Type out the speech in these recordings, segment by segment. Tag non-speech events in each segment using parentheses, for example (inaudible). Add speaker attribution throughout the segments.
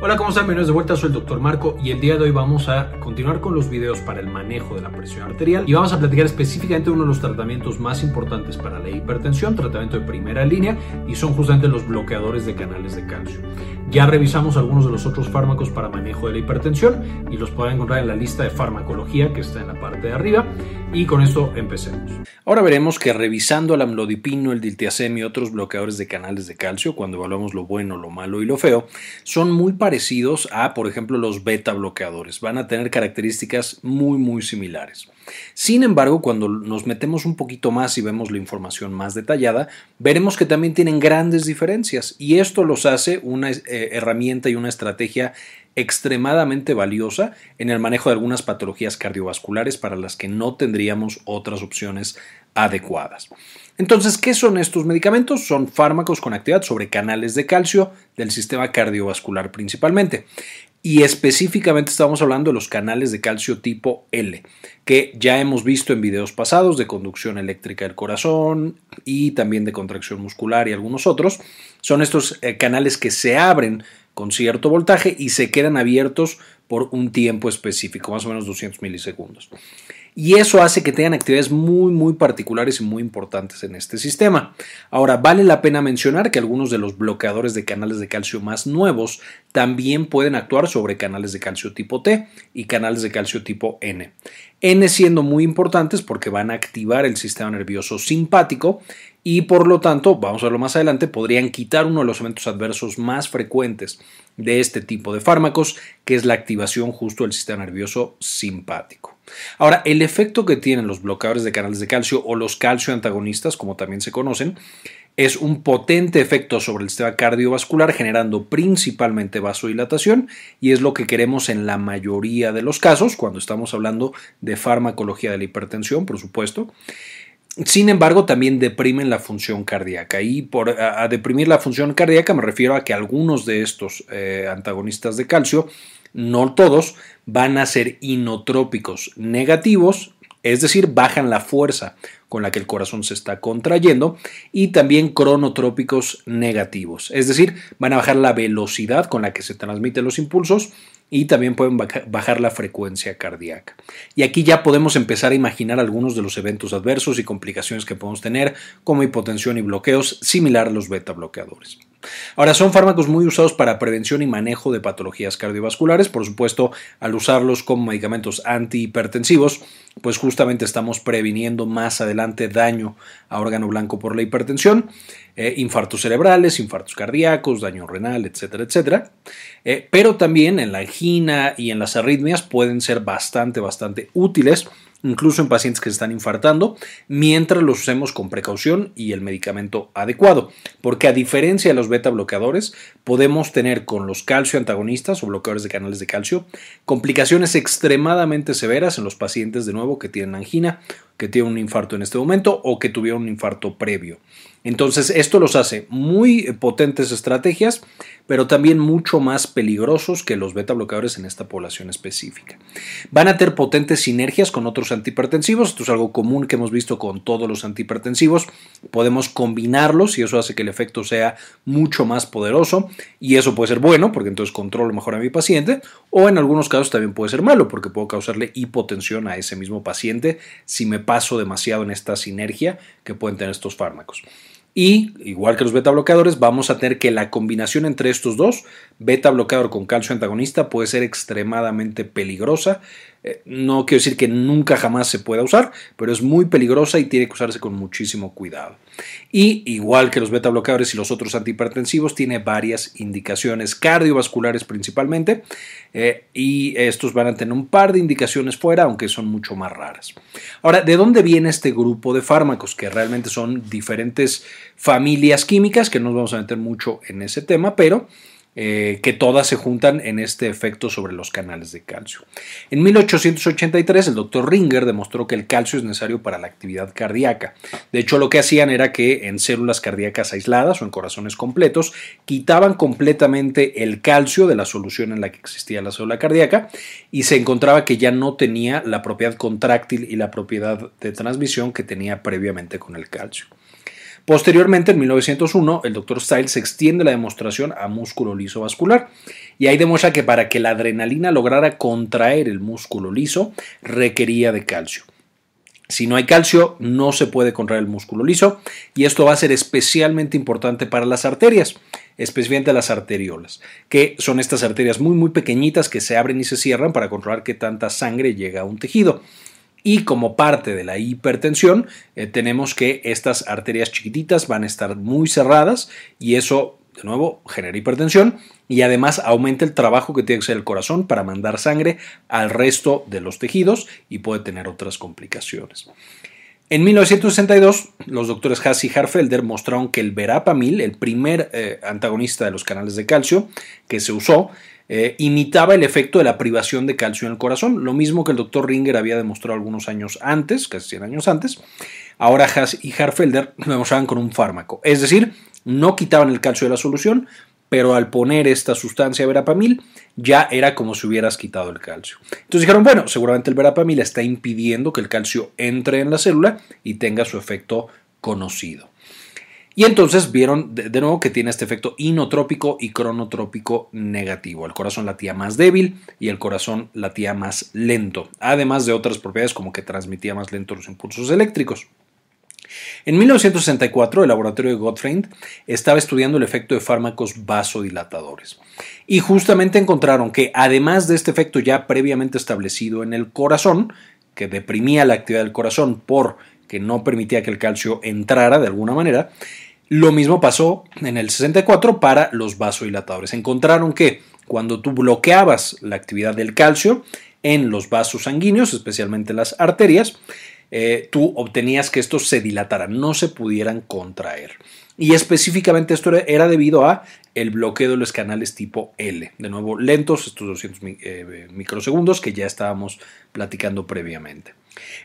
Speaker 1: Hola, ¿cómo están? Bienvenidos de vuelta, soy el Dr. Marco y el día de hoy vamos a continuar con los videos para el manejo de la presión arterial y vamos a platicar específicamente uno de los tratamientos más importantes para la hipertensión, tratamiento de primera línea y son justamente los bloqueadores de canales de calcio. Ya revisamos algunos de los otros fármacos para manejo de la hipertensión y los pueden encontrar en la lista de farmacología que está en la parte de arriba y con esto empecemos. Ahora veremos que revisando el amlodipino, el diltiazem y otros bloqueadores de canales de calcio, cuando evaluamos lo bueno, lo malo y lo feo, son muy parecidos a, por ejemplo, los beta bloqueadores. Van a tener características muy, muy similares. Sin embargo, cuando nos metemos un poquito más y vemos la información más detallada, veremos que también tienen grandes diferencias y esto los hace una eh, herramienta y una estrategia extremadamente valiosa en el manejo de algunas patologías cardiovasculares para las que no tendríamos otras opciones adecuadas. Entonces, ¿qué son estos medicamentos? Son fármacos con actividad sobre canales de calcio del sistema cardiovascular principalmente. Y específicamente estamos hablando de los canales de calcio tipo L, que ya hemos visto en videos pasados de conducción eléctrica del corazón y también de contracción muscular y algunos otros. Son estos eh, canales que se abren con cierto voltaje y se quedan abiertos por un tiempo específico, más o menos 200 milisegundos. Y eso hace que tengan actividades muy, muy particulares y muy importantes en este sistema. Ahora, vale la pena mencionar que algunos de los bloqueadores de canales de calcio más nuevos también pueden actuar sobre canales de calcio tipo T y canales de calcio tipo N. N siendo muy importantes porque van a activar el sistema nervioso simpático y por lo tanto, vamos a verlo más adelante, podrían quitar uno de los eventos adversos más frecuentes de este tipo de fármacos, que es la activación justo del sistema nervioso simpático. Ahora, el efecto que tienen los bloqueadores de canales de calcio o los calcio antagonistas, como también se conocen, es un potente efecto sobre el sistema cardiovascular generando principalmente vasodilatación y es lo que queremos en la mayoría de los casos cuando estamos hablando de farmacología de la hipertensión, por supuesto. Sin embargo, también deprimen la función cardíaca. Y por a, deprimir la función cardíaca me refiero a que algunos de estos eh, antagonistas de calcio, no todos, van a ser inotrópicos negativos, es decir, bajan la fuerza con la que el corazón se está contrayendo, y también cronotrópicos negativos, es decir, van a bajar la velocidad con la que se transmiten los impulsos y también pueden bajar la frecuencia cardíaca. Y aquí ya podemos empezar a imaginar algunos de los eventos adversos y complicaciones que podemos tener, como hipotensión y bloqueos, similar a los beta bloqueadores. Ahora, son fármacos muy usados para prevención y manejo de patologías cardiovasculares. Por supuesto, al usarlos como medicamentos antihipertensivos, pues justamente estamos previniendo más adelante daño a órgano blanco por la hipertensión, eh, infartos cerebrales, infartos cardíacos, daño renal, etcétera, etcétera. Eh, pero también en la angina y en las arritmias pueden ser bastante, bastante útiles incluso en pacientes que se están infartando, mientras los usemos con precaución y el medicamento adecuado. Porque a diferencia de los beta bloqueadores, podemos tener con los calcio antagonistas o bloqueadores de canales de calcio complicaciones extremadamente severas en los pacientes de nuevo que tienen angina, que tienen un infarto en este momento o que tuvieron un infarto previo. Entonces, esto los hace muy potentes estrategias, pero también mucho más peligrosos que los beta bloqueadores en esta población específica. Van a tener potentes sinergias con otros antihipertensivos, esto es algo común que hemos visto con todos los antihipertensivos, podemos combinarlos y eso hace que el efecto sea mucho más poderoso y eso puede ser bueno porque entonces controlo mejor a mi paciente o en algunos casos también puede ser malo porque puedo causarle hipotensión a ese mismo paciente si me paso demasiado en esta sinergia que pueden tener estos fármacos. Y, igual que los beta bloqueadores, vamos a tener que la combinación entre estos dos, beta bloqueador con calcio antagonista, puede ser extremadamente peligrosa. Eh, no quiero decir que nunca jamás se pueda usar, pero es muy peligrosa y tiene que usarse con muchísimo cuidado. Y igual que los beta bloqueadores y los otros antihipertensivos, tiene varias indicaciones cardiovasculares principalmente, eh, y estos van a tener un par de indicaciones fuera, aunque son mucho más raras. Ahora, ¿de dónde viene este grupo de fármacos? Que realmente son diferentes familias químicas, que no nos vamos a meter mucho en ese tema, pero eh, que todas se juntan en este efecto sobre los canales de calcio. En 1883 el doctor Ringer demostró que el calcio es necesario para la actividad cardíaca. De hecho, lo que hacían era que en células cardíacas aisladas o en corazones completos quitaban completamente el calcio de la solución en la que existía la célula cardíaca y se encontraba que ya no tenía la propiedad contráctil y la propiedad de transmisión que tenía previamente con el calcio. Posteriormente, en 1901, el doctor Stiles extiende la demostración a músculo liso vascular y ahí demuestra que para que la adrenalina lograra contraer el músculo liso requería de calcio. Si no hay calcio, no se puede contraer el músculo liso y esto va a ser especialmente importante para las arterias, especialmente las arteriolas, que son estas arterias muy muy pequeñitas que se abren y se cierran para controlar qué tanta sangre llega a un tejido. Y como parte de la hipertensión, eh, tenemos que estas arterias chiquititas van a estar muy cerradas y eso de nuevo, genera hipertensión y además aumenta el trabajo que tiene que hacer el corazón para mandar sangre al resto de los tejidos y puede tener otras complicaciones. En 1962, los doctores Haas y Harfelder mostraron que el verapamil, el primer eh, antagonista de los canales de calcio que se usó, eh, imitaba el efecto de la privación de calcio en el corazón, lo mismo que el doctor Ringer había demostrado algunos años antes, casi 100 años antes. Ahora Haas y Harfelder (clears throat) lo demostraban con un fármaco, es decir, no quitaban el calcio de la solución, pero al poner esta sustancia verapamil ya era como si hubieras quitado el calcio. Entonces dijeron, bueno, seguramente el verapamil está impidiendo que el calcio entre en la célula y tenga su efecto conocido. Y entonces vieron de, nuevo que tiene este efecto inotrópico y cronotrópico negativo. El corazón latía más débil y el corazón latía más lento, además de otras propiedades como que transmitía más lento los impulsos eléctricos. En 1964, el laboratorio de Gottfried estaba estudiando el efecto de fármacos vasodilatadores y justamente encontraron que además de este efecto ya previamente establecido en el corazón, que deprimía la actividad del corazón porque no permitía que el calcio entrara de alguna manera, lo mismo pasó en el 64 para los vasodilatadores. Encontraron que cuando tú bloqueabas la actividad del calcio en los vasos sanguíneos, especialmente las arterias, eh, tú obtenías que estos se dilataran, no se pudieran contraer. Y específicamente esto era debido a el bloqueo de los canales tipo L. De nuevo, lentos, estos 200 eh, microsegundos que ya estábamos platicando previamente.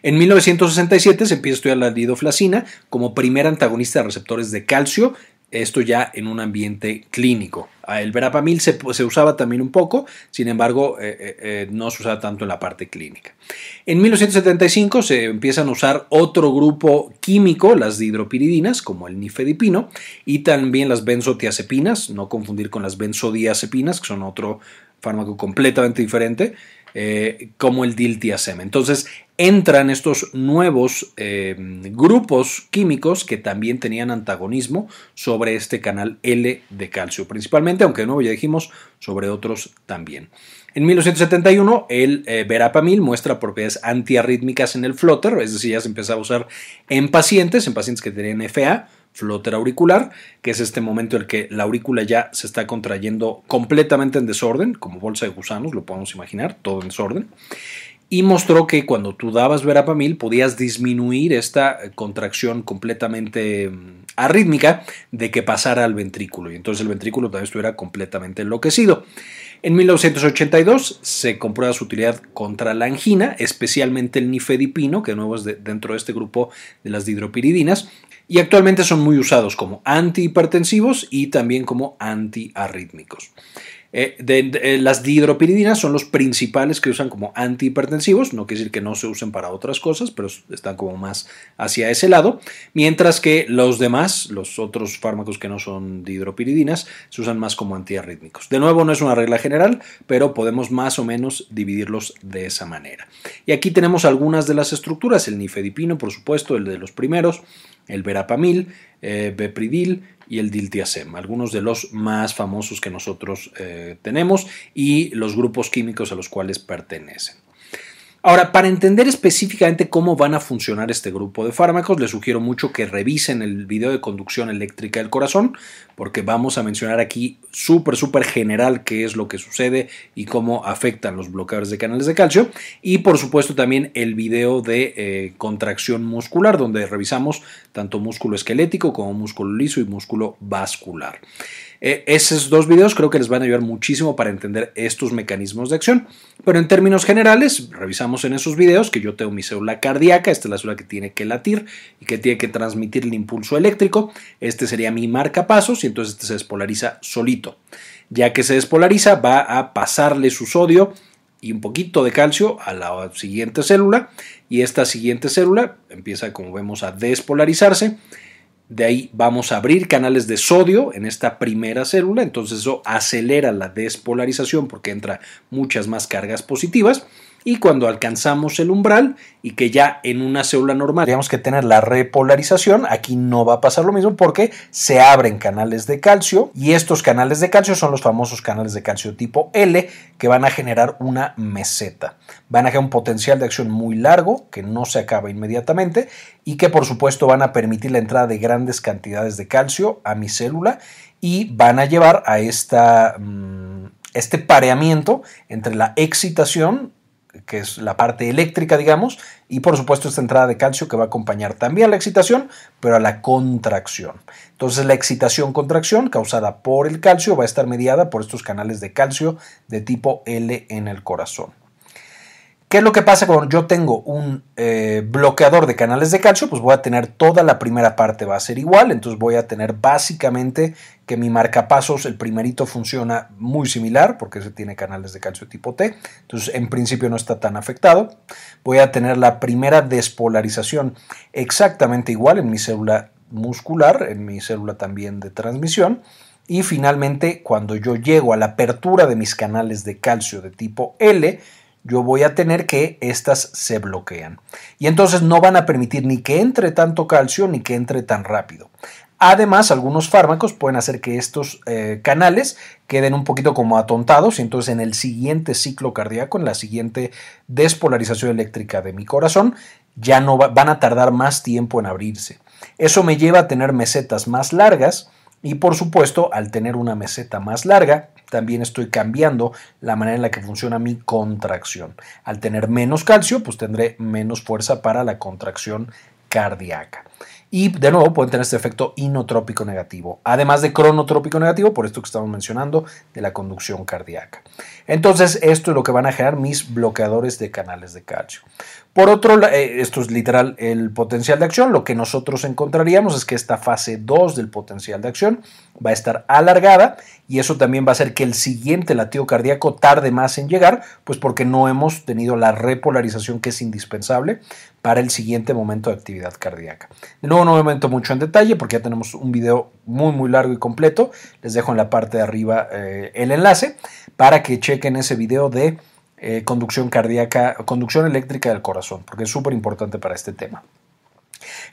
Speaker 1: En 1967 se empieza a estudiar la didoflacina como primer antagonista de receptores de calcio esto ya en un ambiente clínico. El verapamil se, usaba también un poco, sin embargo, eh, eh, eh, no se usaba tanto en la parte clínica. En 1975 se empiezan a usar otro grupo químico, las dihidropiridinas, como el nifedipino, y también las benzodiazepinas, no confundir con las benzodiazepinas, que son otro fármaco completamente diferente. Como el diltiazem. Entonces entran estos nuevos eh, grupos químicos que también tenían antagonismo sobre este canal L de calcio, principalmente, aunque de nuevo ya dijimos sobre otros también. En 1971, el eh, verapamil muestra propiedades antiarrítmicas en el flotter, es decir, ya se empezaba a usar en pacientes, en pacientes que tenían FA, flotter auricular, que es este momento en el que la aurícula ya se está contrayendo completamente en desorden, como bolsa de gusanos, lo podemos imaginar, todo en desorden. Y mostró que cuando tú dabas verapamil podías disminuir esta contracción completamente mm, arrítmica de que pasara al ventrículo y entonces el ventrículo también estuviera completamente enloquecido. En 1982 se comprueba su utilidad contra la angina, especialmente el nifedipino, que de nuevo es dentro de este grupo de las dihidropiridinas, y actualmente son muy usados como antihipertensivos y también como antiarrítmicos. Eh, eh, las dihidropiridinas son los principales que usan como antihipertensivos, no quiere decir que no se usen para otras cosas, pero están como más hacia ese lado, mientras que los demás, los otros fármacos que no son dihidropiridinas, se usan más como antiarrítmicos. De nuevo, no es una regla general, pero podemos más o menos dividirlos de esa manera. Y aquí tenemos algunas de las estructuras, el nifedipino, por supuesto, el de los primeros, el verapamil, eh, bepridil y el diltiazem, algunos de los más famosos que nosotros eh, tenemos y los grupos químicos a los cuales pertenecen. Ahora, para entender específicamente cómo van a funcionar este grupo de fármacos, les sugiero mucho que revisen el video de conducción eléctrica del corazón, porque vamos a mencionar aquí súper, súper general qué es lo que sucede y cómo afectan los bloqueadores de canales de calcio. Y por supuesto también el video de eh, contracción muscular, donde revisamos tanto músculo esquelético como músculo liso y músculo vascular. Eh, esos dos videos creo que les van a ayudar muchísimo para entender estos mecanismos de acción. Pero en términos generales, revisamos en esos videos que yo tengo mi célula cardíaca, esta es la célula que tiene que latir y que tiene que transmitir el impulso eléctrico. Este sería mi marcapasos y entonces este se despolariza solito. Ya que se despolariza, va a pasarle su sodio y un poquito de calcio a la siguiente célula y esta siguiente célula empieza como vemos a despolarizarse De ahí vamos a abrir canales de sodio en esta primera célula, entonces eso acelera la despolarización porque entra muchas más cargas positivas y cuando alcanzamos el umbral y que ya en una célula normal tenemos que tener la repolarización, aquí no va a pasar lo mismo porque se abren canales de calcio y estos canales de calcio son los famosos canales de calcio tipo L que van a generar una meseta. Van a generar un potencial de acción muy largo que no se acaba inmediatamente y que por supuesto van a permitir la entrada de grandes cantidades de calcio a mi célula y van a llevar a esta, mm, este pareamiento entre la excitación que es la parte eléctrica, digamos, y por supuesto esta entrada de calcio que va a acompañar también a la excitación, pero a la contracción. Entonces la excitación-contracción causada por el calcio va a estar mediada por estos canales de calcio de tipo L en el corazón. ¿Qué es lo que pasa cuando yo tengo un eh, bloqueador de canales de calcio? Pues voy a tener toda la primera parte va a ser igual, entonces voy a tener básicamente que mi marcapasos, el primerito funciona muy similar porque se tiene canales de calcio tipo T, entonces en principio no está tan afectado. Voy a tener la primera despolarización exactamente igual en mi célula muscular, en mi célula también de transmisión. Y finalmente, cuando yo llego a la apertura de mis canales de calcio de tipo L, yo voy a tener que estas se bloquean. Y entonces no van a permitir ni que entre tanto calcio ni que entre tan rápido. Además, algunos fármacos pueden hacer que estos eh, canales queden un poquito como atontados y entonces en el siguiente ciclo cardíaco, en la siguiente despolarización eléctrica de mi corazón, ya no van a tardar más tiempo en abrirse. Eso me lleva a tener mesetas más largas y por supuesto, al tener una meseta más larga, también estoy cambiando la manera en la que funciona mi contracción. Al tener menos calcio, pues tendré menos fuerza para la contracción cardíaca. Y de nuevo pueden tener este efecto inotrópico negativo, además de cronotrópico negativo, por esto que estamos mencionando, de la conducción cardíaca. Entonces, esto es lo que van a generar mis bloqueadores de canales de calcio. Por otro lado, eh, esto es literal el potencial de acción. Lo que nosotros encontraríamos es que esta fase 2 del potencial de acción va a estar alargada y eso también va a hacer que el siguiente latido cardíaco tarde más en llegar, pues porque no hemos tenido la repolarización que es indispensable para el siguiente momento de actividad cardíaca. De nuevo, no me meto mucho en detalle porque ya tenemos un video muy muy largo y completo. Les dejo en la parte de arriba eh, el enlace para que chequen ese video de eh, conducción cardíaca, conducción eléctrica del corazón, porque es súper importante para este tema.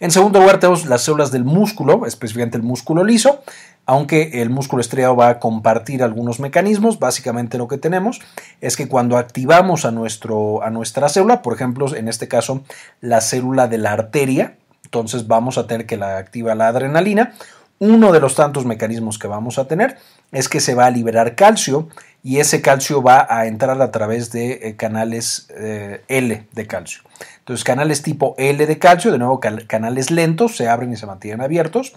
Speaker 1: En segundo lugar tenemos las células del músculo, específicamente el músculo liso, aunque el músculo estriado va a compartir algunos mecanismos, básicamente lo que tenemos es que cuando activamos a, nuestro, a nuestra célula, por ejemplo, en este caso la célula de la arteria, entonces vamos a tener que la activa la adrenalina, uno de los tantos mecanismos que vamos a tener es que se va a liberar calcio y ese calcio va a entrar a través de eh, canales eh, L de calcio. Entonces, canales tipo L de calcio, de nuevo canales lentos, se abren y se mantienen abiertos.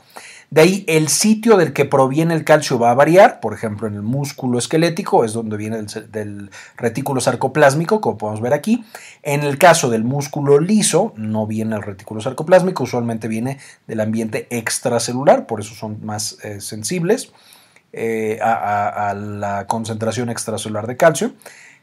Speaker 1: De ahí el sitio del que proviene el calcio va a variar, por ejemplo en el músculo esquelético es donde viene del, retículo sarcoplásmico, como podemos ver aquí. En el caso del músculo liso no viene el retículo sarcoplásmico, usualmente viene del ambiente extracelular, por eso son más eh, sensibles eh, a, la concentración extracelular de calcio.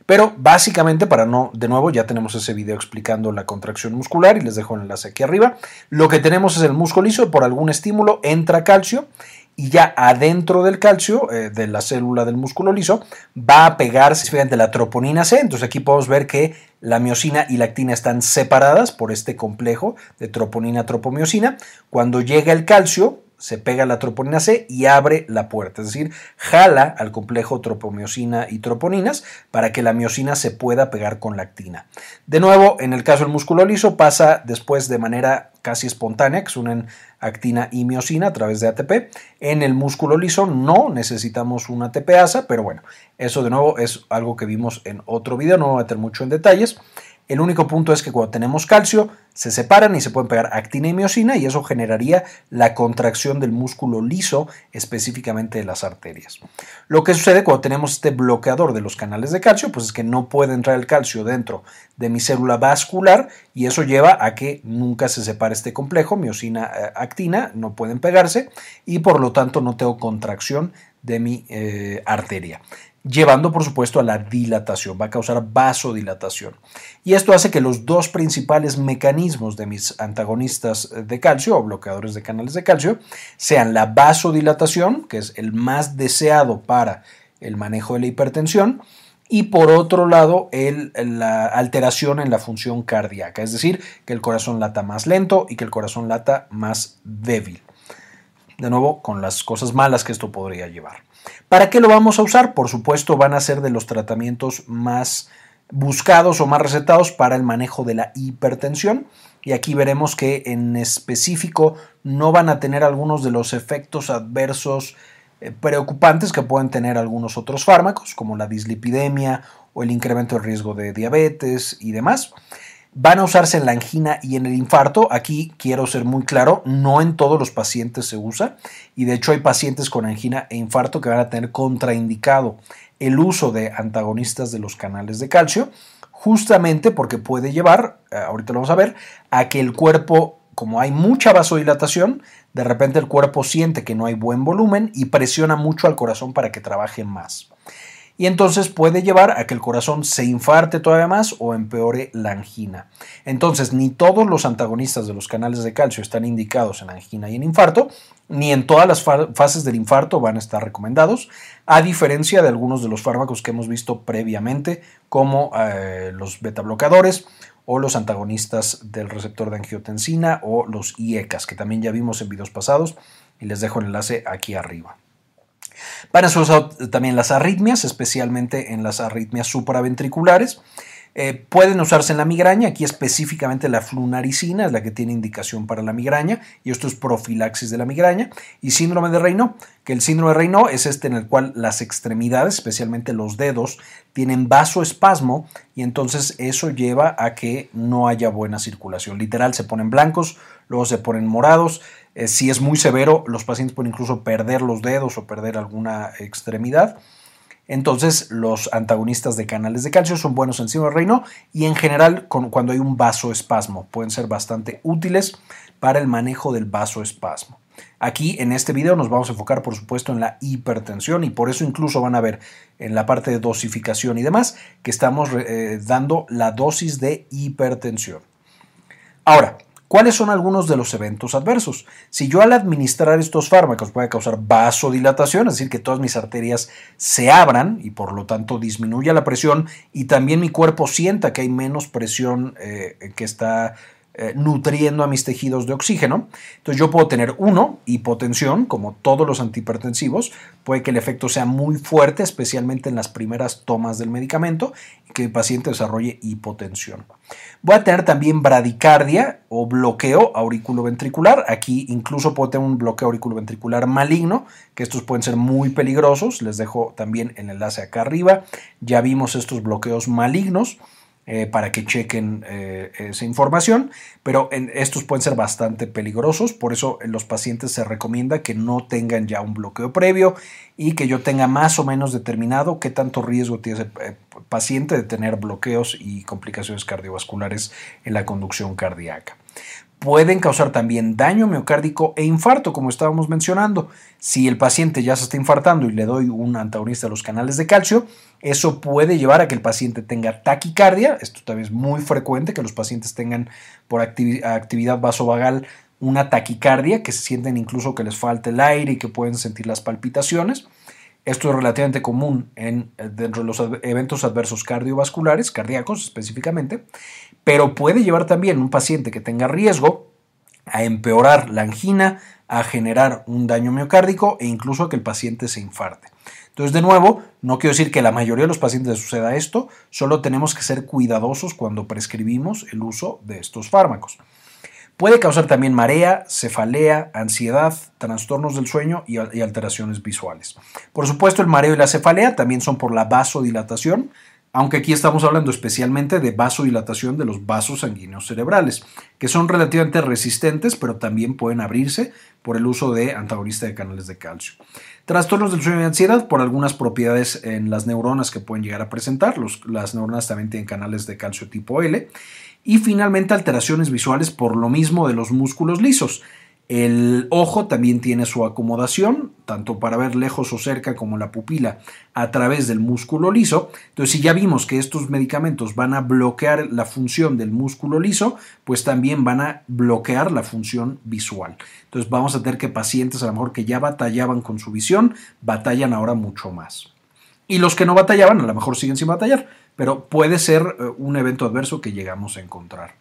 Speaker 1: Pero básicamente, para no, de nuevo, ya tenemos ese video explicando la contracción muscular y les dejo el enlace aquí arriba. Lo que tenemos es el músculo liso, por algún estímulo entra calcio y ya adentro del calcio, eh, de la célula del músculo liso, va a pegarse fíjate, la troponina C. Entonces aquí podemos ver que la miosina y la actina están separadas por este complejo de troponina-tropomiosina. Cuando llega el calcio, se pega la troponina C y abre la puerta, es decir, jala al complejo tropomiosina y troponinas para que la miosina se pueda pegar con la actina. De nuevo, en el caso del músculo liso pasa después de manera casi espontánea, que se unen actina y miosina a través de ATP. En el músculo liso no necesitamos una ATPasa, pero bueno, eso de nuevo es algo que vimos en otro video, no voy a meter mucho en detalles. El único punto es que cuando tenemos calcio, se separan y se pueden pegar actina y miosina y eso generaría la contracción del músculo liso, específicamente de las arterias. Lo que sucede cuando tenemos este bloqueador de los canales de calcio, pues es que no puede entrar el calcio dentro de mi célula vascular y eso lleva a que nunca se separe este complejo, miosina-actina, eh, no pueden pegarse y por lo tanto no tengo contracción de mi eh, arteria.
Speaker 2: Llevando por supuesto a la dilatación, va a causar vasodilatación. Y esto hace que los dos principales mecanismos de mis antagonistas de calcio o bloqueadores de canales de calcio sean la vasodilatación, que es el más deseado para el manejo de la hipertensión, y por otro lado la alteración en la función cardíaca, es decir, que el corazón lata más lento y que el corazón lata más débil. De nuevo, con las cosas malas que esto podría llevar. ¿Para qué lo vamos a usar? Por supuesto, van a ser de los tratamientos más buscados o más recetados para el manejo de la hipertensión. Y aquí veremos que en específico no van a tener algunos de los efectos adversos eh, preocupantes que pueden tener algunos otros fármacos, como la dislipidemia o el incremento de riesgo de diabetes y demás. Van a usarse en la angina y en el infarto. Aquí quiero ser muy claro, no en todos los pacientes se usa y de hecho hay pacientes con angina e infarto que van a tener contraindicado el uso de antagonistas de los canales de calcio, justamente porque puede llevar, eh, ahorita lo vamos a ver, a que el cuerpo como hay mucha vasodilatación, de repente el cuerpo siente que no hay buen volumen y presiona mucho al corazón para que trabaje más. Y entonces puede llevar a que el corazón se infarte todavía más o empeore la angina. Entonces, ni todos los antagonistas de los canales de calcio están indicados en angina y en infarto, ni en todas las fases del infarto van a estar recomendados, a diferencia de algunos de los fármacos que hemos visto previamente, como eh, los beta bloqueadores o los antagonistas del receptor de angiotensina o los IECAS, que también ya vimos en videos pasados y les dejo el enlace aquí arriba. Van a ser usados también las arritmias, especialmente en las arritmias supraventriculares. Eh, pueden usarse en la migraña, aquí específicamente la flunaricina es la que tiene indicación para la migraña y esto es profilaxis de la migraña y síndrome de Raynaud, que el síndrome de Raynaud es este en el cual las extremidades, especialmente los dedos, tienen vasoespasmo y entonces eso lleva a que no haya buena circulación. Literal, se ponen blancos, luego se ponen morados. Eh, si es muy severo, los pacientes pueden incluso perder los dedos o perder alguna extremidad. Entonces, los antagonistas de canales de calcio son buenos en síndrome de Reino y en general cuando hay un vasoespasmo pueden ser bastante útiles para el manejo del vasoespasmo. Aquí en este video nos vamos a enfocar por supuesto en la hipertensión y por eso incluso van a ver en la parte de dosificación y demás que estamos eh, dando la dosis de hipertensión. Ahora, ¿Cuáles son algunos de los eventos adversos? Si yo al administrar estos fármacos puede causar vasodilatación, es decir, que todas mis arterias se abran y por lo tanto disminuya la presión y también mi cuerpo sienta que hay menos presión eh, que está eh, nutriendo a mis tejidos de oxígeno. Entonces yo puedo tener uno, hipotensión, como todos los antihipertensivos, puede que el efecto sea muy fuerte, especialmente en las primeras tomas del medicamento, y que el paciente desarrolle hipotensión. Voy a tener también bradicardia o bloqueo auriculoventricular. Aquí incluso puedo tener un bloqueo auriculoventricular maligno, que estos pueden ser muy peligrosos. Les dejo también el enlace acá arriba. Ya vimos estos bloqueos malignos. Eh, para que chequen eh, esa información, pero estos pueden ser bastante peligrosos, por eso en los pacientes se recomienda que no tengan ya un bloqueo previo y que yo tenga más o menos determinado qué tanto riesgo tiene ese eh, paciente de tener bloqueos y complicaciones cardiovasculares en la conducción cardíaca pueden causar también daño miocárdico e infarto, como estábamos mencionando. Si el paciente ya se está infartando y le doy un antagonista a los canales de calcio, eso puede llevar a que el paciente tenga taquicardia. Esto también es muy frecuente que los pacientes tengan por actividad vasovagal una taquicardia, que se sienten incluso que les falta el aire y que pueden sentir las palpitaciones. Esto es relativamente común eh, dentro de los eventos adversos cardiovasculares, cardíacos específicamente, pero puede llevar también un paciente que tenga riesgo a empeorar la angina, a generar un daño miocárdico e incluso a que el paciente se infarte. Entonces, de nuevo, no quiero decir que la mayoría de los pacientes suceda esto, solo tenemos que ser cuidadosos cuando prescribimos el uso de estos fármacos. Puede causar también marea, cefalea, ansiedad, trastornos del sueño y, alteraciones visuales. Por supuesto, el mareo y la cefalea también son por la vasodilatación, aunque aquí estamos hablando especialmente de vasodilatación de los vasos sanguíneos cerebrales, que son relativamente resistentes, pero también pueden abrirse por el uso de antagonistas de canales de calcio. Trastornos del sueño y ansiedad por algunas propiedades en las neuronas que pueden llegar a presentar. las neuronas también tienen canales de calcio tipo L y finalmente alteraciones visuales por lo mismo de los músculos lisos. El ojo también tiene su acomodación, tanto para ver lejos o cerca como la pupila a través del músculo liso. Entonces, si ya vimos que estos medicamentos van a bloquear la función del músculo liso, pues también van a bloquear la función visual. Entonces, vamos a tener que pacientes a lo mejor que ya batallaban con su visión, batallan ahora mucho más. Y los que no batallaban, a lo mejor siguen sin batallar, pero puede ser eh, un evento adverso que llegamos a encontrar.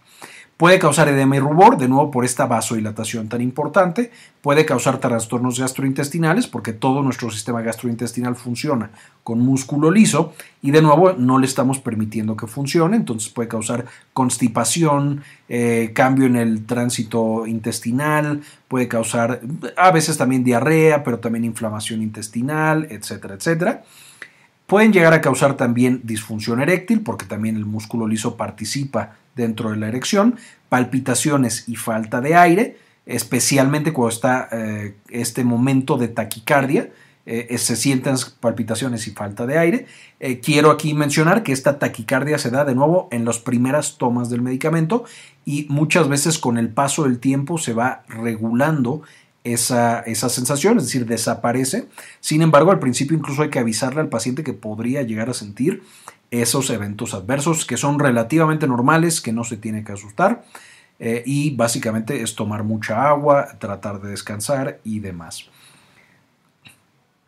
Speaker 2: Puede causar edema y rubor, de nuevo por esta vasodilatación tan importante. Puede causar trastornos gastrointestinales, porque todo nuestro sistema gastrointestinal funciona con músculo liso y de nuevo no le estamos permitiendo que funcione. Entonces puede causar constipación, eh, cambio en el tránsito intestinal, puede causar a veces también diarrea, pero también inflamación intestinal, etcétera, etcétera. Pueden llegar a causar también disfunción eréctil, porque también el músculo liso participa dentro de la erección, palpitaciones y falta de aire, especialmente cuando está eh, este momento de taquicardia, eh, se sienten palpitaciones y falta de aire. Eh, quiero aquí mencionar que esta taquicardia se da de nuevo en las primeras tomas del medicamento y muchas veces con el paso del tiempo se va regulando esa, esa, sensación, es decir, desaparece. Sin embargo, al principio incluso hay que avisarle al paciente que podría llegar a sentir esos eventos adversos que son relativamente normales, que no se tiene que asustar. Eh, y básicamente es tomar mucha agua, tratar de descansar y demás.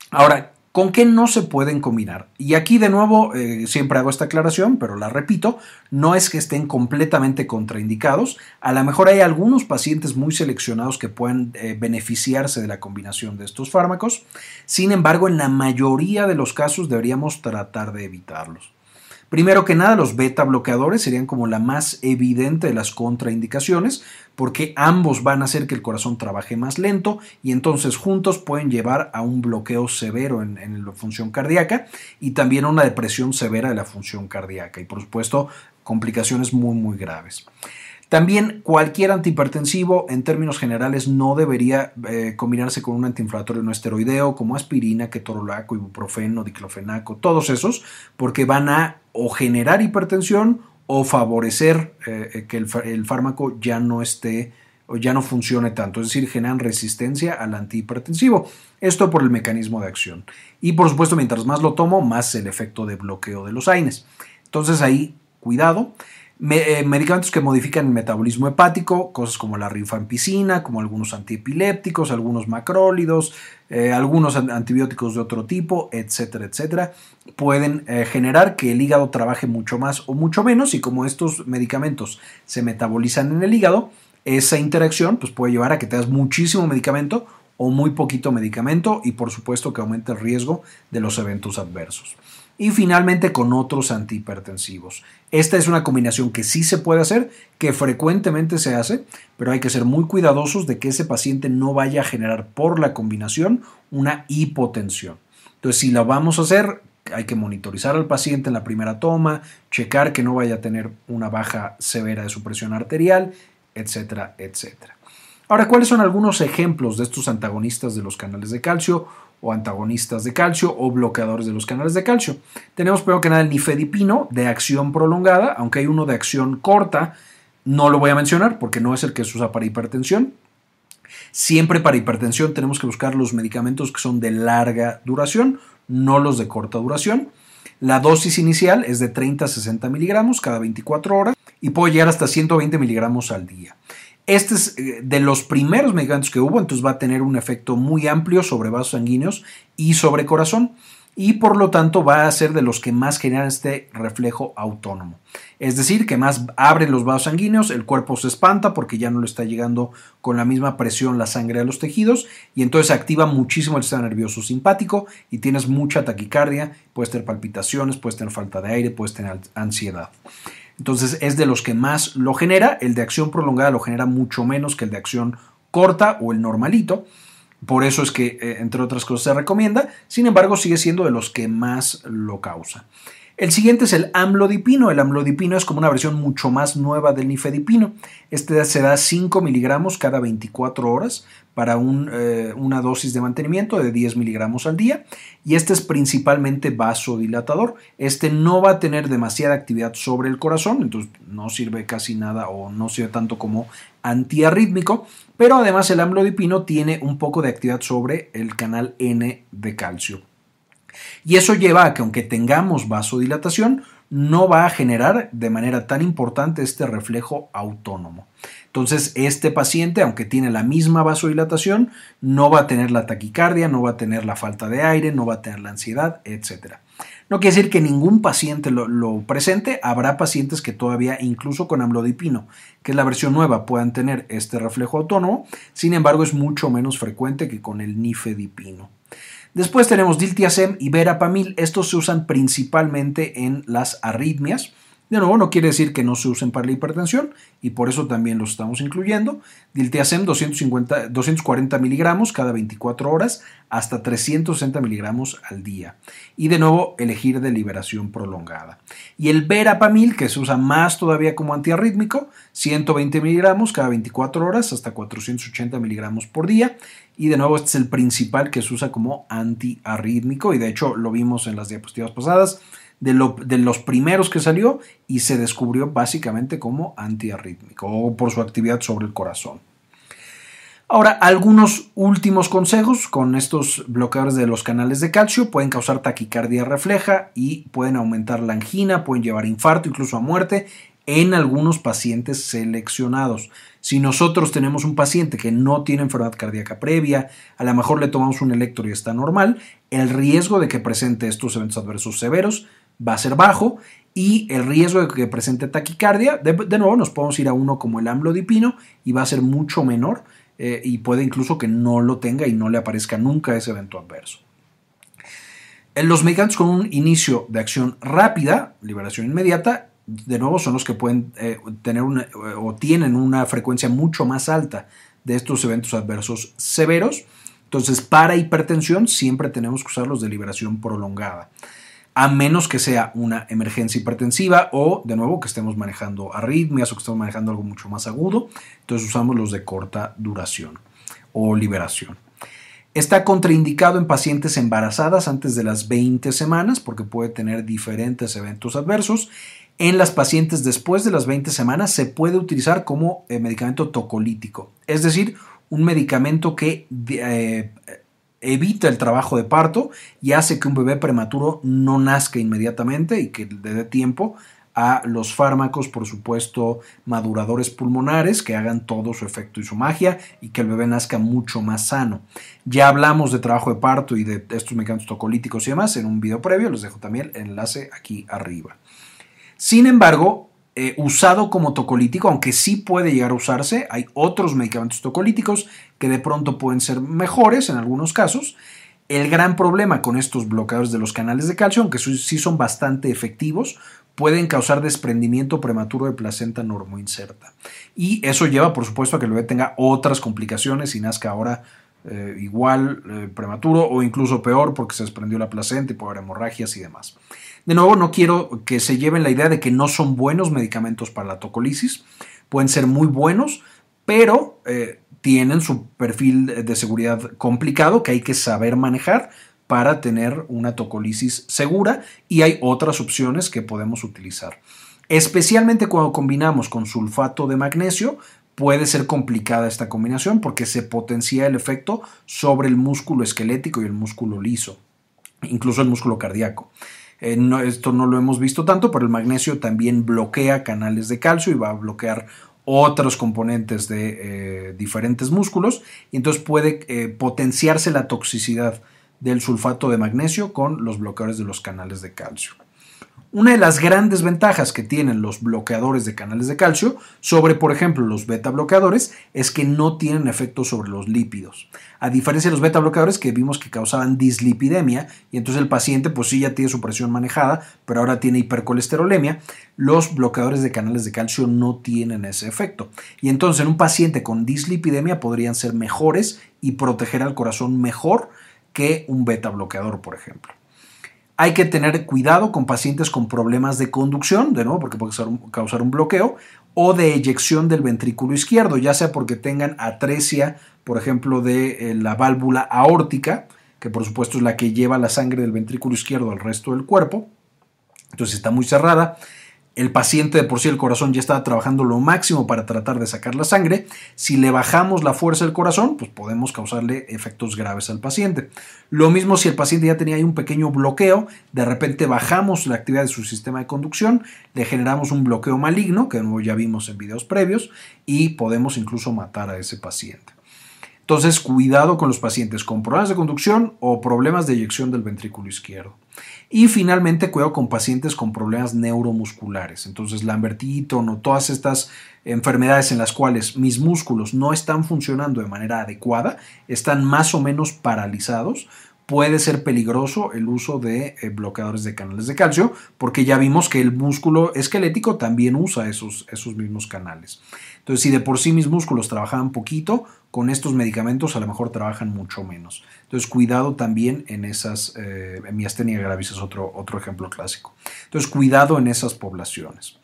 Speaker 2: Ahora, ¿Con qué no se pueden combinar? Y aquí de nuevo eh, siempre hago esta aclaración, pero la repito, no es que estén completamente contraindicados, a lo mejor hay algunos pacientes muy seleccionados que pueden eh, beneficiarse de la combinación de estos fármacos, sin embargo en la mayoría de los casos deberíamos tratar de evitarlos. Primero que nada, los beta bloqueadores serían como la más evidente de las contraindicaciones, porque ambos van a hacer que el corazón trabaje más lento y entonces juntos pueden llevar a un bloqueo severo en, en la función cardíaca y también a una depresión severa de la función cardíaca y por supuesto complicaciones muy muy graves. También cualquier antihipertensivo en términos generales no debería eh, combinarse con un antiinflamatorio no esteroideo como aspirina, ketorolaco, ibuprofeno, diclofenaco, todos esos, porque van a o generar hipertensión o favorecer eh, que el, fármaco ya no esté o ya no funcione tanto, es decir, generan resistencia al antihipertensivo. Esto por el mecanismo de acción. Y por supuesto, mientras más lo tomo, más el efecto de bloqueo de los AINES. Entonces ahí, cuidado. Eh, medicamentos que modifican el metabolismo hepático, cosas como la rifampicina, como algunos antiepilépticos, algunos macrólidos, eh, algunos antibióticos de otro tipo, etcétera, etcétera, pueden eh, generar que el hígado trabaje mucho más o mucho menos y como estos medicamentos se metabolizan en el hígado, esa interacción pues, puede llevar a que te das muchísimo medicamento o muy poquito medicamento y por supuesto que aumente el riesgo de los eventos adversos y finalmente con otros antihipertensivos. Esta es una combinación que sí se puede hacer, que frecuentemente se hace, pero hay que ser muy cuidadosos de que ese paciente no vaya a generar por la combinación una hipotensión. Entonces, si la vamos a hacer, hay que monitorizar al paciente en la primera toma, checar que no vaya a tener una baja severa de su presión arterial, etcétera, etcétera. Ahora, ¿cuáles son algunos ejemplos de estos antagonistas de los canales de calcio? O antagonistas de calcio o bloqueadores de los canales de calcio. Tenemos primero que nada el nifedipino de acción prolongada, aunque hay uno de acción corta, no lo voy a mencionar porque no es el que se usa para hipertensión. Siempre para hipertensión tenemos que buscar los medicamentos que son de larga duración, no los de corta duración. La dosis inicial es de 30 a 60 miligramos cada 24 horas y puede llegar hasta 120 miligramos al día. Este es eh, de los primeros medicamentos que hubo, entonces va a tener un efecto muy amplio sobre vasos sanguíneos y sobre corazón y por lo tanto va a ser de los que más generan este reflejo autónomo. Es decir, que más abren los vasos sanguíneos, el cuerpo se espanta porque ya no le está llegando con la misma presión la sangre a los tejidos y entonces activa muchísimo el sistema nervioso simpático y tienes mucha taquicardia, puedes tener palpitaciones, puedes tener falta de aire, puedes tener ansiedad. Entonces es de los que más lo genera. El de acción prolongada lo genera mucho menos que el de acción corta o el normalito. Por eso es que, eh, entre otras cosas, se recomienda. Sin embargo, sigue siendo de los que más lo causa. El siguiente es el amlodipino. El amlodipino es como una versión mucho más nueva del nifedipino. Este se da 5 miligramos cada 24 horas para eh, una dosis de mantenimiento de 10 miligramos al día. Y este es principalmente vasodilatador. Este no va a tener demasiada actividad sobre el corazón, entonces no sirve casi nada o no sirve tanto como antiarrítmico, pero además el amlodipino tiene un poco de actividad sobre el canal N de calcio. Y eso lleva a que aunque tengamos vasodilatación, no va a generar de manera tan importante este reflejo autónomo. Entonces, este paciente, aunque tiene la misma vasodilatación, no va a tener la taquicardia, no va a tener la falta de aire, no va a tener la ansiedad, etc. No quiere decir que ningún paciente lo, presente, habrá pacientes que todavía, incluso con amlodipino, que es la versión nueva, puedan tener este reflejo autónomo, sin embargo es mucho menos frecuente que con el nifedipino. Después tenemos diltiazem y verapamil. Estos se usan principalmente en las arritmias. De nuevo, no quiere decir que no se usen para la hipertensión y por eso también los estamos incluyendo. Diltiazem 250, 240 miligramos cada 24 horas hasta 360 miligramos al día. Y de nuevo, elegir de liberación prolongada. Y el verapamil, que se usa más todavía como antiarrítmico, 120 miligramos cada 24 horas hasta 480 miligramos por día. Y de nuevo, este es el principal que se usa como antiarrítmico y de hecho lo vimos en las diapositivas pasadas de, los primeros que salió y se descubrió básicamente como antiarrítmico o por su actividad sobre el corazón. Ahora, algunos últimos consejos con estos bloqueadores de los canales de calcio pueden causar taquicardia refleja y pueden aumentar la angina, pueden llevar infarto, incluso a muerte en algunos pacientes seleccionados. Si nosotros tenemos un paciente que no tiene enfermedad cardíaca previa, a lo mejor le tomamos un electro y está normal, el riesgo de que presente estos eventos adversos severos va a ser bajo y el riesgo de que presente taquicardia, de, nuevo nos podemos ir a uno como el amlodipino y va a ser mucho menor eh, y puede incluso que no lo tenga y no le aparezca nunca ese evento adverso. En los medicamentos con un inicio de acción rápida, liberación inmediata, de nuevo son los que pueden eh, tener una, o tienen una frecuencia mucho más alta de estos eventos adversos severos. Entonces, para hipertensión siempre tenemos que usar los de liberación prolongada a menos que sea una emergencia hipertensiva o, de nuevo, que estemos manejando arritmias o que estemos manejando algo mucho más agudo. Entonces usamos los de corta duración o liberación. Está contraindicado en pacientes embarazadas antes de las 20 semanas porque puede tener diferentes eventos adversos. En las pacientes después de las 20 semanas se puede utilizar como eh, medicamento tocolítico, es decir, un medicamento que eh, evita el trabajo de parto y hace que un bebé prematuro no nazca inmediatamente y que le dé tiempo a los fármacos, por supuesto, maduradores pulmonares que hagan todo su efecto y su magia y que el bebé nazca mucho más sano. Ya hablamos de trabajo de parto y de estos medicamentos tocolíticos y demás en un video previo, les dejo también el enlace aquí arriba. Sin embargo, eh, usado como tocolítico, aunque sí puede llegar a usarse. Hay otros medicamentos tocolíticos que de pronto pueden ser mejores en algunos casos. El gran problema con estos bloqueadores de los canales de calcio, aunque sí son bastante efectivos, pueden causar desprendimiento prematuro de placenta normoinserta. Y eso lleva, por supuesto, a que el bebé tenga otras complicaciones y nazca ahora eh, igual eh, prematuro o incluso peor porque se desprendió la placenta y puede haber hemorragias y demás. De nuevo, no quiero que se lleven la idea de que no son buenos medicamentos para la tocolisis. Pueden ser muy buenos, pero eh, tienen su perfil de seguridad complicado que hay que saber manejar para tener una tocolisis segura y hay otras opciones que podemos utilizar. Especialmente cuando combinamos con sulfato de magnesio, puede ser complicada esta combinación porque se potencia el efecto sobre el músculo esquelético y el músculo liso, incluso el músculo cardíaco. Eh, esto no lo hemos visto tanto, pero el magnesio también bloquea canales de calcio y va a bloquear otros componentes de eh, diferentes músculos y entonces puede eh, potenciarse la toxicidad del sulfato de magnesio con los bloqueadores de los canales de calcio. Una de las grandes ventajas que tienen los bloqueadores de canales de calcio sobre, por ejemplo, los beta bloqueadores es que no tienen efecto sobre los lípidos. A diferencia de los beta bloqueadores que vimos que causaban dislipidemia y entonces el paciente pues sí ya tiene su presión manejada, pero ahora tiene hipercolesterolemia, los bloqueadores de canales de calcio no tienen ese efecto. Y entonces en un paciente con dislipidemia podrían ser mejores y proteger al corazón mejor que un beta bloqueador, por ejemplo. Hay que tener cuidado con pacientes con problemas de conducción, de nuevo, porque puede causar un bloqueo, o de eyección del ventrículo izquierdo, ya sea porque tengan atresia, por ejemplo, de eh, la válvula aórtica, que por supuesto es la que lleva la sangre del ventrículo izquierdo al resto del cuerpo, entonces está muy cerrada, el paciente de por sí el corazón ya estaba trabajando lo máximo para tratar de sacar la sangre. Si le bajamos la fuerza del corazón, pues podemos causarle efectos graves al paciente. Lo mismo si el paciente ya tenía ahí un pequeño bloqueo, de repente bajamos la actividad de su sistema de conducción, le generamos un bloqueo maligno, que ya vimos en videos previos, y podemos incluso matar a ese paciente. Entonces, cuidado con los pacientes con problemas de conducción o problemas de eyección del ventrículo izquierdo. Y finalmente, cuidado con pacientes con problemas neuromusculares. Entonces, Lambertito, no todas estas enfermedades en las cuales mis músculos no están funcionando de manera adecuada, están más o menos paralizados, puede ser peligroso el uso de eh, bloqueadores de canales de calcio, porque ya vimos que el músculo esquelético también usa esos, esos mismos canales. Entonces, si de por sí mis músculos trabajaban poquito, con estos medicamentos a lo mejor trabajan mucho menos. Entonces, cuidado también en esas, eh, miastenia gravis es otro, otro ejemplo clásico. Entonces, cuidado en esas poblaciones.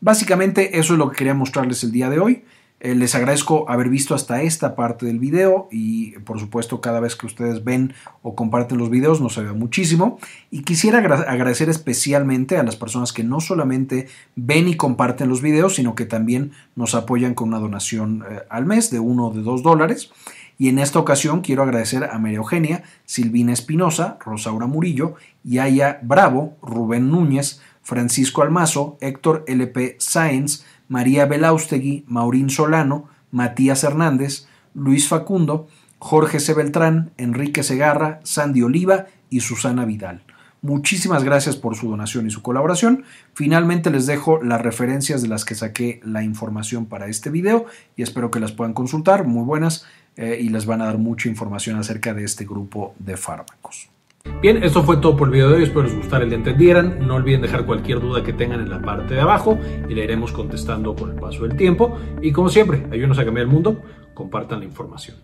Speaker 2: Básicamente, eso es lo que quería mostrarles el día de hoy. Eh, les agradezco haber visto hasta esta parte del video y por supuesto cada vez que ustedes ven o comparten los videos nos ayuda muchísimo. Y quisiera agradecer especialmente a las personas que no solamente ven y comparten los videos, sino que también nos apoyan con una donación eh, al mes de uno o de dos dólares. Y en esta ocasión quiero agradecer a María Eugenia, Silvina Espinosa, Rosaura Murillo, Yaya Bravo, Rubén Núñez, Francisco Almazo, Héctor LP Sáenz, María Belaustegui, Maurín Solano, Matías Hernández, Luis Facundo, Jorge C. Beltrán, Enrique Segarra, Sandy Oliva y Susana Vidal. Muchísimas gracias por su donación y su colaboración. Finalmente les dejo las referencias de las que saqué la información para este video y espero que las puedan consultar, muy buenas, eh, y les van a dar mucha información acerca de este grupo de fármacos.
Speaker 1: Bien, esto fue todo por el video de hoy, espero les gustara y le entendieran. No olviden dejar cualquier duda que tengan en la parte de abajo y le iremos contestando con el paso del tiempo. Y como siempre, ayúdenos a cambiar el mundo, compartan la información.